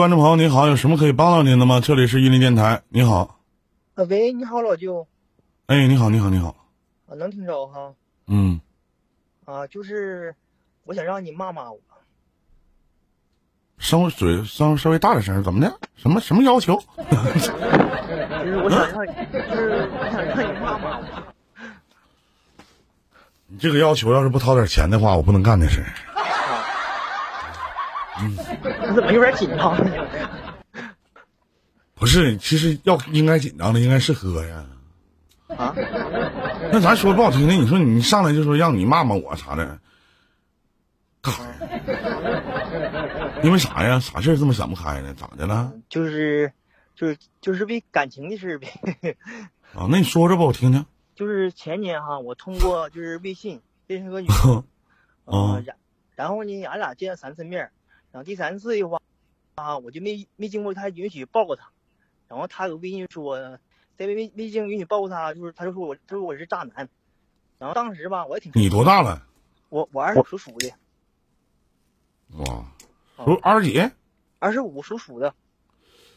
观众朋友，你好，有什么可以帮到您的吗？这里是玉林电台，你好。啊，喂，你好，老舅。哎，你好，你好，你好。啊，能听着哈？嗯。啊，就是我想让你骂骂我。稍微嘴稍稍微大点声，怎么的？什么什么要求？就是我想让，就是我想让你骂骂我。你这个要求要是不掏点钱的话，我不能干这事。嗯，你怎么有点紧张呢？不是，其实要应该紧张的应该是哥呀。啊？那咱说不好听的，你说你上来就说让你骂骂我啥的，干啥呀？因为啥呀？啥事儿这么想不开呢？咋的了？就是，就是，就是为感情的事呗。啊，那你说说吧，我听听。就是前年哈，我通过就是微信认识个女生，啊，然然后呢，俺俩见了三次面。然后第三次的话，啊，我就没没经过他允许抱过他，然后他有微信说，在微微未经允许抱过他，就是他就说我他说我是渣男，然后当时吧，我也挺你多大了？我我二十属鼠的。哇，属二十几？二十五属鼠的。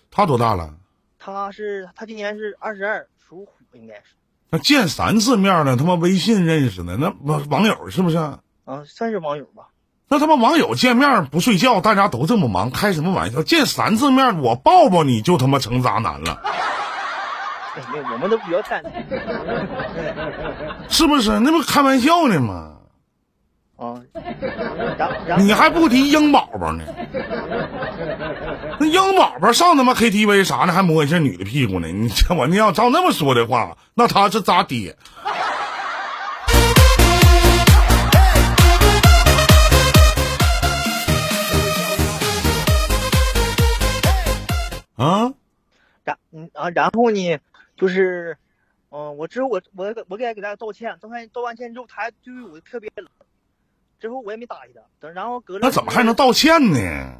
他多大了？他是他今年是二十二，属虎应该是。那见三次面了，他妈微信认识的，那网网友是不是？啊，算是网友吧。那他妈网友见面不睡觉，大家都这么忙，开什么玩笑？见三次面，我抱抱你就他妈成渣男了？我们都是不是？那不开玩笑呢吗？啊，你还不提英宝宝呢？那英宝宝上他妈 KTV 啥呢？还摸一下女的屁股呢？你这 我你要照那么说的话，那他是渣爹？啊，然嗯啊，然后呢，就是，嗯，我之后我我我给他给他道歉，道歉道完歉之后，他还对我特别冷，之后我也没搭理他。等然后隔了那怎么还能道歉呢？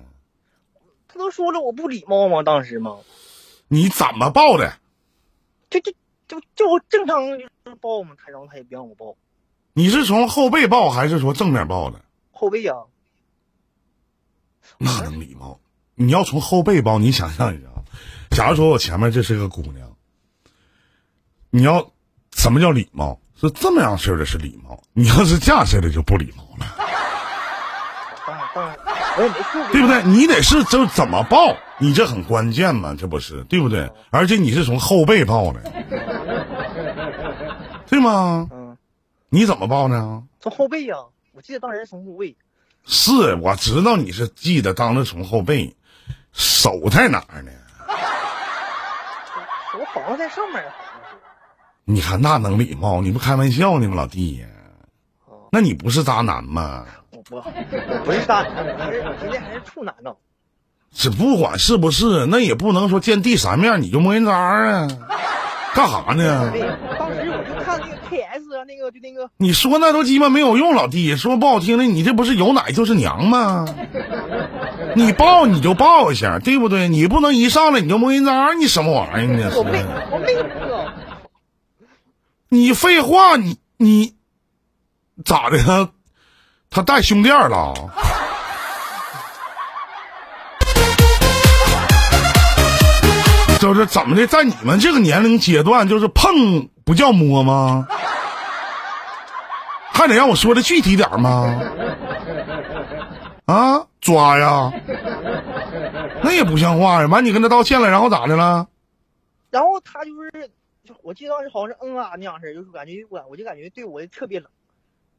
他都说了我不礼貌吗？当时吗？你怎么抱的？就就就就正常抱嘛，他然后他也不让我抱。你是从后背抱还是说正面抱的？后背呀。那能礼貌？你要从后背抱，你想象一下。假如说我前面这是个姑娘，你要什么叫礼貌？是这么样式的是礼貌，你要是这样式的就不礼貌了。对不对？你得是就怎么抱，你这很关键嘛，这不是对不对？而且你是从后背抱的，对吗？嗯。你怎么抱呢？从后背呀，我记得当时从后背。是，我知道你是记得当时从后背，手在哪儿呢？我好像在上面。你看那能礼貌？你不开玩笑呢吗，老弟呀？那你不是渣男吗？我不不是渣男，我是我今天还是处男呢。这不管是不是，那也不能说见第三面你就摸人渣啊？干啥呢？当时我就看那个 KS 啊，那个就那个。你说那都鸡巴没有用，老弟。说不好听的，你这不是有奶就是娘吗？你抱你就抱一下，对不对？你不能一上来你就摸人渣，你什么玩意儿呢？我没，我没你废话，你你咋的？他他带胸垫了？就是怎么的，在你们这个年龄阶段，就是碰不叫摸吗？还得让我说的具体点吗？啊，抓呀！那也不像话呀！完，你跟他道歉了，然后咋的了？然后他就是，我记得当时好像是嗯啊那样式就是感觉我我就感觉对我特别冷，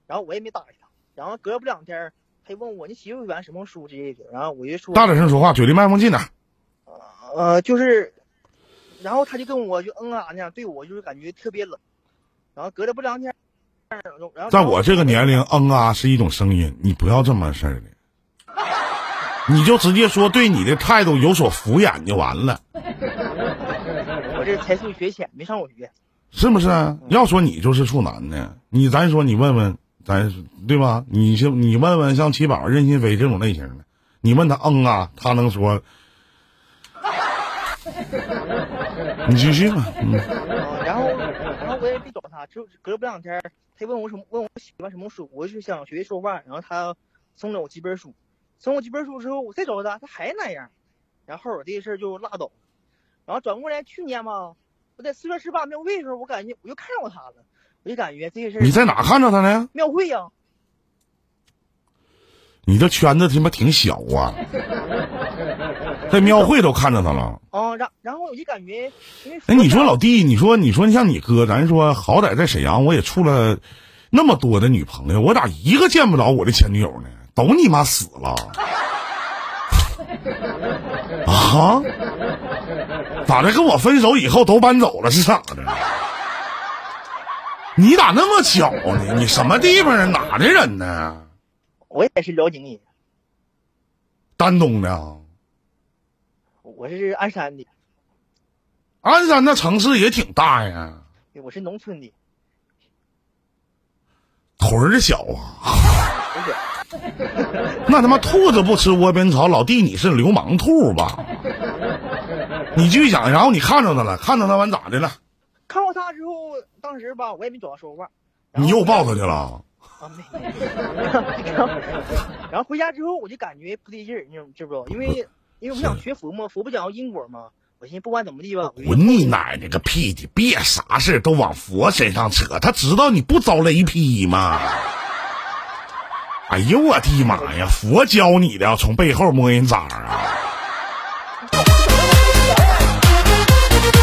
然后我也没搭理他。然后隔不两天，他就问我你媳妇喜欢什么书之类的，然后我就说大点声说话，嘴离麦克风近点。呃，就是。然后他就跟我就嗯啊那样对我就是感觉特别冷，然后隔了不两天，然后在我这个年龄嗯啊是一种声音，你不要这么事儿的，你就直接说对你的态度有所敷衍就完了。我这才疏学浅，没上过学，是不是？要说你就是处男呢，你咱说你问问咱对吧？你就你问问像七宝、任心飞这种类型的，你问他嗯啊，他能说。你继续吧，嗯。然后，然后我也没找他，就隔了不两天，他问我什么，问我喜欢什么书，我就想学说话，然后他送了我几本书，送我几本书之后，我再找他，他还那样，然后我这个事儿就拉倒。然后转过来去年吧，我在四月十八庙会的时候，我感觉我又看到他了，我就感觉这个事儿你在哪看着他呢？庙会呀、你这圈子他妈挺小啊，在庙会都看着他了。啊，然然后我就感觉，哎，你说老弟，你说你说你像你哥，咱说好歹在沈阳我也处了那么多的女朋友，我咋一个见不着我的前女友呢？都你妈死了啊！咋的？跟我分手以后都搬走了是咋的？你咋那么巧呢？你什么地方人？哪的人呢？我也是辽宁人，丹东的啊？我是鞍山的，鞍山那城市也挺大呀，我是农村的，屯儿小啊。那他妈兔子不吃窝边草，老弟你是流氓兔吧？你继续讲，然后你看着他了，看着他完咋的了？看到他之后，当时吧，我也没找他说话。你又抱他去了？啊，没。然后然后回家之后，我就感觉不对劲儿，你知知不知道？因为因为我想学佛嘛，佛不讲究因果嘛。我寻思不管怎么地吧，滚你奶奶个屁的！别啥事儿都往佛身上扯，他知道你不遭雷劈吗？哎呦我的妈呀！佛教你的，从背后摸人渣啊！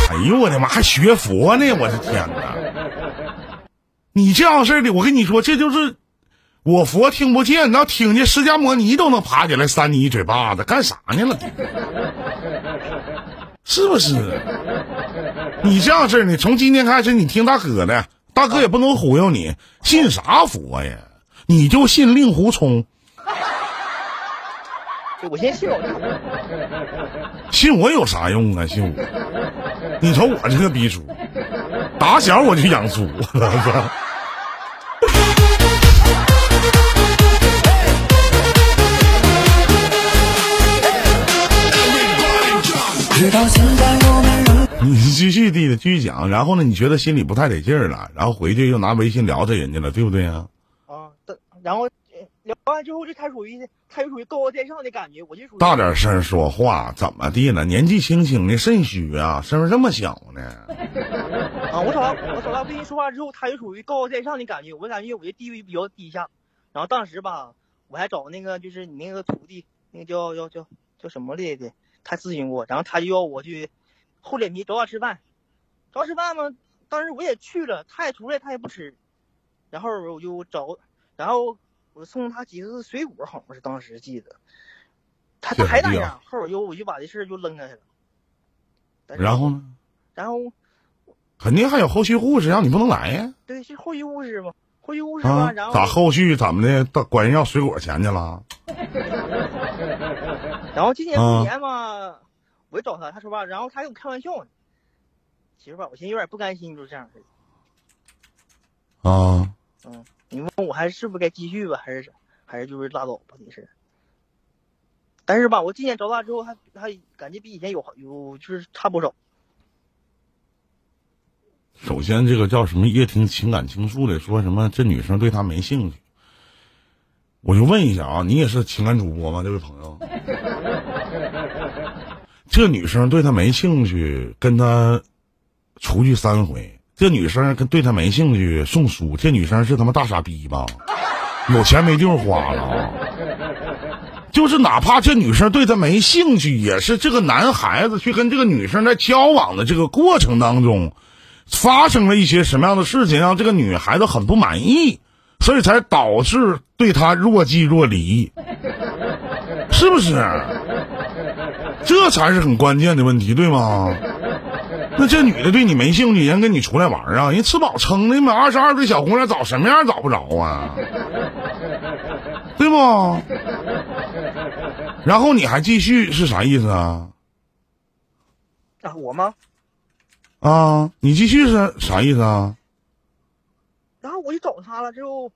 哎呦我的妈，还学佛呢！我的天哪！你这样式的，我跟你说，这就是我佛听不见，那听见释迦摩尼都能爬起来扇你一嘴巴子，干啥呢了？是不是？你这样式儿，你从今天开始，你听大哥的，大哥也不能忽悠你，信啥佛呀？你就信令狐冲，对我先信老弟。信我有啥用啊？信我？你瞅我这个逼猪，打小我就养猪，我操！直到现在我们仍你继续地继续讲，然后呢？你觉得心里不太得劲儿了，然后回去又拿微信聊着人家了，对不对啊？然后呃聊完之后，就他属于他就属于高高在上的感觉，我就属于大点声说话，怎么地了？年纪轻轻的肾虚啊，声儿这么小呢？啊，我找他我找他微信说话之后，他就属于高高在上的感觉，我感觉我的地位比较低下。然后当时吧，我还找那个就是你那个徒弟，那个叫叫叫叫什么来的？他咨询过，然后他就要我去厚脸皮找他吃饭，找他吃饭嘛。当时我也去了，他也出来，他也不吃。然后我就找，然后我送他几个水果，好像是当时记得。他他还那样，后来我就我就把这事儿就扔下去了。然后呢？然后肯定还有后续故事，让你不能来呀？对，是后续故事嘛，后续故事嘛，啊然？后咋后续怎么的？到管人要水果钱去了？然后今年啊过年嘛，我就找他，他说吧，然后他跟我开玩笑呢。其实吧，我现在有点不甘心，就是这样式的。啊，嗯，你问我还是不该继续吧，还是还是就是拉倒吧你是。但是吧，我今年找他之后，还还感觉比以前有有就是差不少。首先这个叫什么叶听情感倾诉的，说什么这女生对他没兴趣。我就问一下啊，你也是情感主播吗？这位朋友，这女生对他没兴趣，跟他出去三回。这女生跟对他没兴趣，送书。这女生是他妈大傻逼吧？有钱没地方花了！就是哪怕这女生对他没兴趣，也是这个男孩子去跟这个女生在交往的这个过程当中，发生了一些什么样的事情，让这个女孩子很不满意，所以才导致对他若即若离，是不是？这才是很关键的问题，对吗？那这女的对你没兴趣，人跟你出来玩儿啊？人吃饱撑的嘛，二十二岁小姑娘找什么样找不着啊？对不？然后你还继续是啥意思啊？啊，我吗？啊，你继续是啥意思啊？然后我就找他了之后，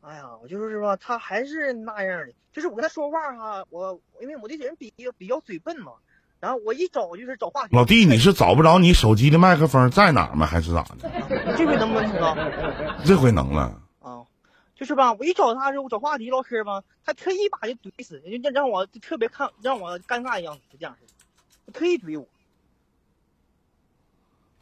哎呀，我就说是吧，他还是那样的，就是我跟他说话哈，我因为我这人比较比较嘴笨嘛，然后我一找就是找话题。老弟，你是找不着你手机的麦克风在哪儿吗？还是咋的？啊这回能不能听到？这回能了。啊，就是吧，我一找他的时候，我找话题唠嗑吧，他特意把就怼死，就让让我特别看让我尴尬的样子，这样式的，特意怼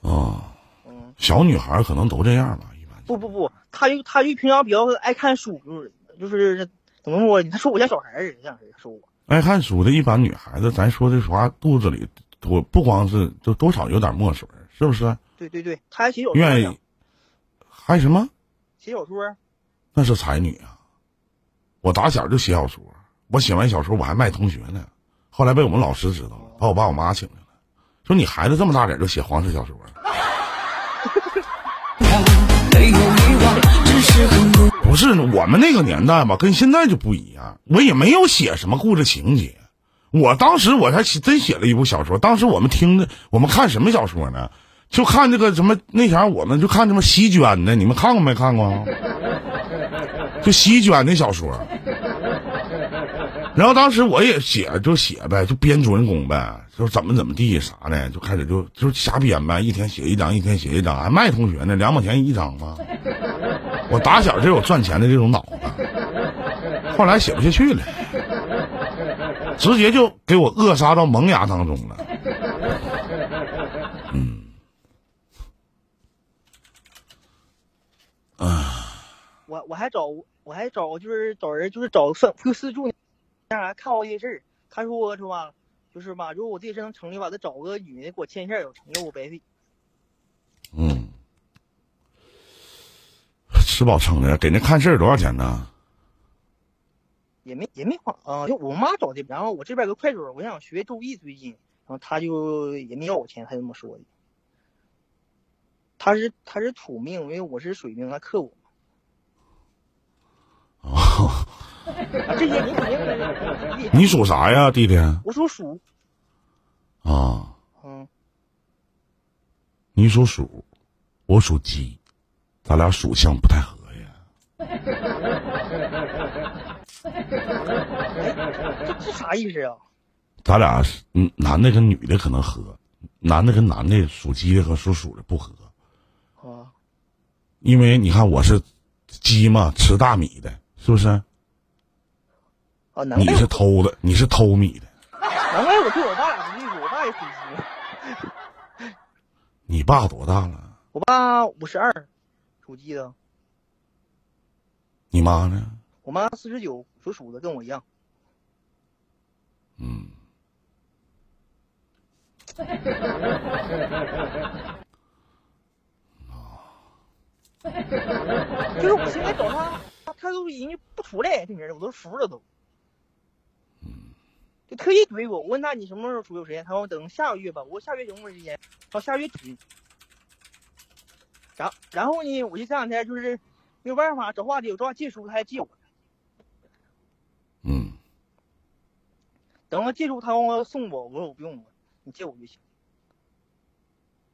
我。啊，嗯，小女孩可能都这样吧，一般。不不不，他就他就平常比较爱看书，就是就是怎么说呢？他说我像小孩儿似的，这样说我。爱看书的一般女孩子，咱说句实话，肚子里多不光是就多少有点墨水，是不是？对对对，他还写小说愿意，还什么？写小说。那是才女啊！我打小就写小说，我写完小说我还卖同学呢。后来被我们老师知道了，把我爸我妈请来了，说你孩子这么大点就写黄色小说，没有遗忘，只是很多。不是我们那个年代吧，跟现在就不一样。我也没有写什么故事情节，我当时我还写真写了一部小说。当时我们听的，我们看什么小说呢？就看这个什么那前儿我们就看什么席绢的，你们看过没看过？就席绢的小说。然后当时我也写，就写呗，就编主人公呗，就怎么怎么地啥的，就开始就就瞎编呗，一天写一张，一天写一张，还卖同学呢，两毛钱一张吗？我打小就有赚钱的这种脑子，后来写不下去了，直接就给我扼杀到萌芽当中了。嗯，啊我我还找我还找就是找人就是找算就私助，让啥看我这事儿。他说是吧，就是吧，如果我这事能成立吧，再找个女的给我牵线有成，就我白费。吃饱撑的，给那看事儿多少钱呢？也没也没花啊，就我妈找的。然后我这边有个快手，我想学周易最近，然后他就也没要我钱，他这么说的。他是他是土命，因为我是水命，他克我。哦，啊，这些你肯定的。你属啥呀，弟弟？我属鼠，啊，嗯，你属鼠，我属鸡，咱俩属相不太合呀。这 这啥意思啊？咱俩是嗯，男的跟女的可能合，男的跟男的属鸡的和属鼠的不合，啊，因为你看我是鸡嘛，吃大米的，是不是？啊，难怪你是偷的，你是偷米的。难怪我对我爸俩不对付，我爸也属鸡，你爸多大了？我爸五十二，属鸡的，你妈呢？我妈四十九，属鼠的，跟我一样。嗯，就是我现在找他，他他都已经不出来这名儿，我都服了都。就特意怼我，我问他你什么时候出有时间，他说等下个月吧，我说下个月什么时间？他说下个月底。然然后呢，我就这两天就是没有办法找话题，我找他借书，他还借我。嗯，等他借书，他让我送我，我说我不用了，你借我就行。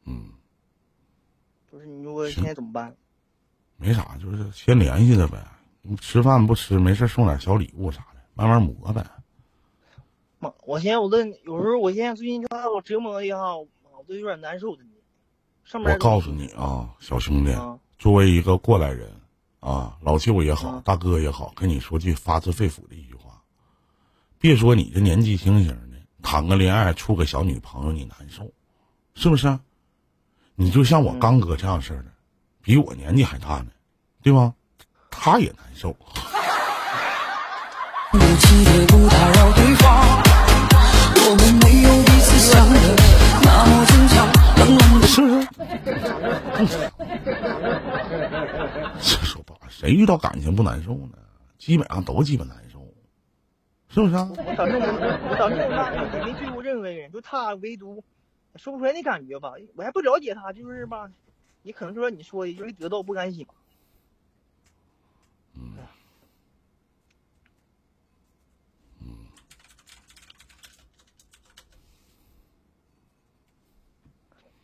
嗯，就是你说现在怎么办？没啥，就是先联系着呗。你吃饭不吃，没事送点小礼物啥的，慢慢磨呗。妈，我现在我都有时候，我现在最近就把我折磨的哈，我都有点难受的。我告诉你啊，小兄弟，啊作为一个过来人啊，老舅也好，啊大哥也好，跟你说句发自肺腑的一句话：别说你这年纪轻轻的，谈个恋爱，处个小女朋友，你难受，是不是？你就像我嗯刚哥这样式的，比我年纪还大呢，对吧？他也难受。不记得不打扰对方，我们没有彼此想的那么坚强，冷冷的是不是？这说吧，谁遇到感情不难受呢？基本上都鸡巴难受，是不是啊？我长这么我长这么大也没追过任何人，就他唯独说不出来那感觉吧。我还不了解他，就是吧，你可能说你说的就是得到不甘心吧。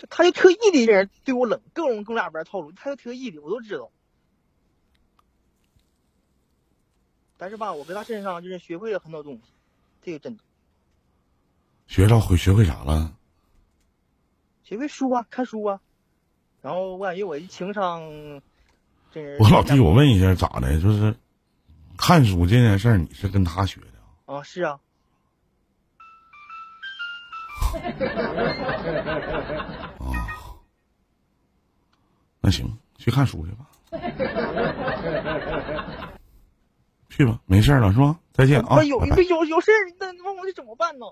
他就特意的人对我冷，各种跟我俩玩套路，他就特意的，我都知道。但是吧，我跟他身上就是学会了很多东西，这个真的学到会学会啥了？学会书啊，看书啊。然后我感觉我的情商真是我老弟，我问一下，咋的？就是看书这件事儿，你是跟他学的啊？啊，是啊，那行，去看书去吧。去吧，没事了是吧？再见啊！不有有有事儿，那问我得怎么办呢？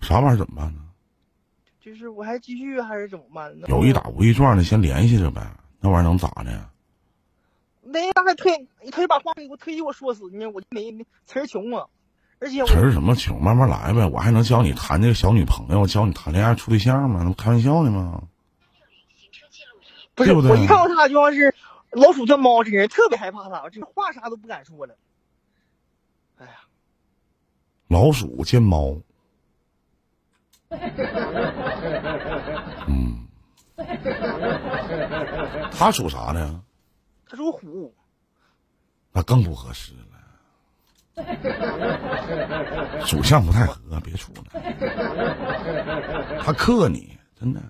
啥玩意儿怎么办呢？就是我还继续还是怎么办呢？有一打无一撞的，先联系着呗。那玩意儿能咋的？那样还推，他就把话给我推给我说死呢，我就没没词儿穷啊，而且我词儿什么穷，慢慢来呗。我还能教你谈这个小女朋友，教你谈恋爱处对象吗？那不开玩笑呢吗？不是对不对我一看到他就像是老鼠见猫，这人特别害怕他，这话啥都不敢说了。哎呀，老鼠见猫。嗯，他属啥呢？他属虎，那更不合适了。属相不太合，别处了。他克你，真的。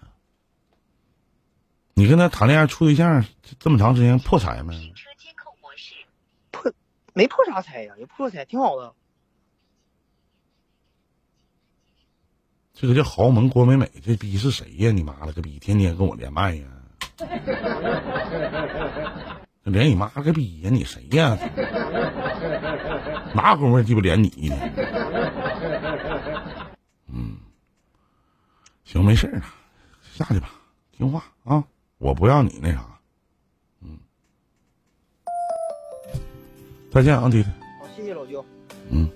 你跟他谈恋爱处对象这么长时间破财没？破没破啥财呀，也破财，挺好的。这个叫豪门郭美美，这逼是谁呀？你妈了个逼，天天跟我连麦呀！连你妈个逼呀！你谁呀？哪功夫鸡巴连你呢？嗯，行，没事儿了，下去吧，听话啊！我不要你那啥，嗯，再见啊，弟弟，好，谢谢老舅。嗯。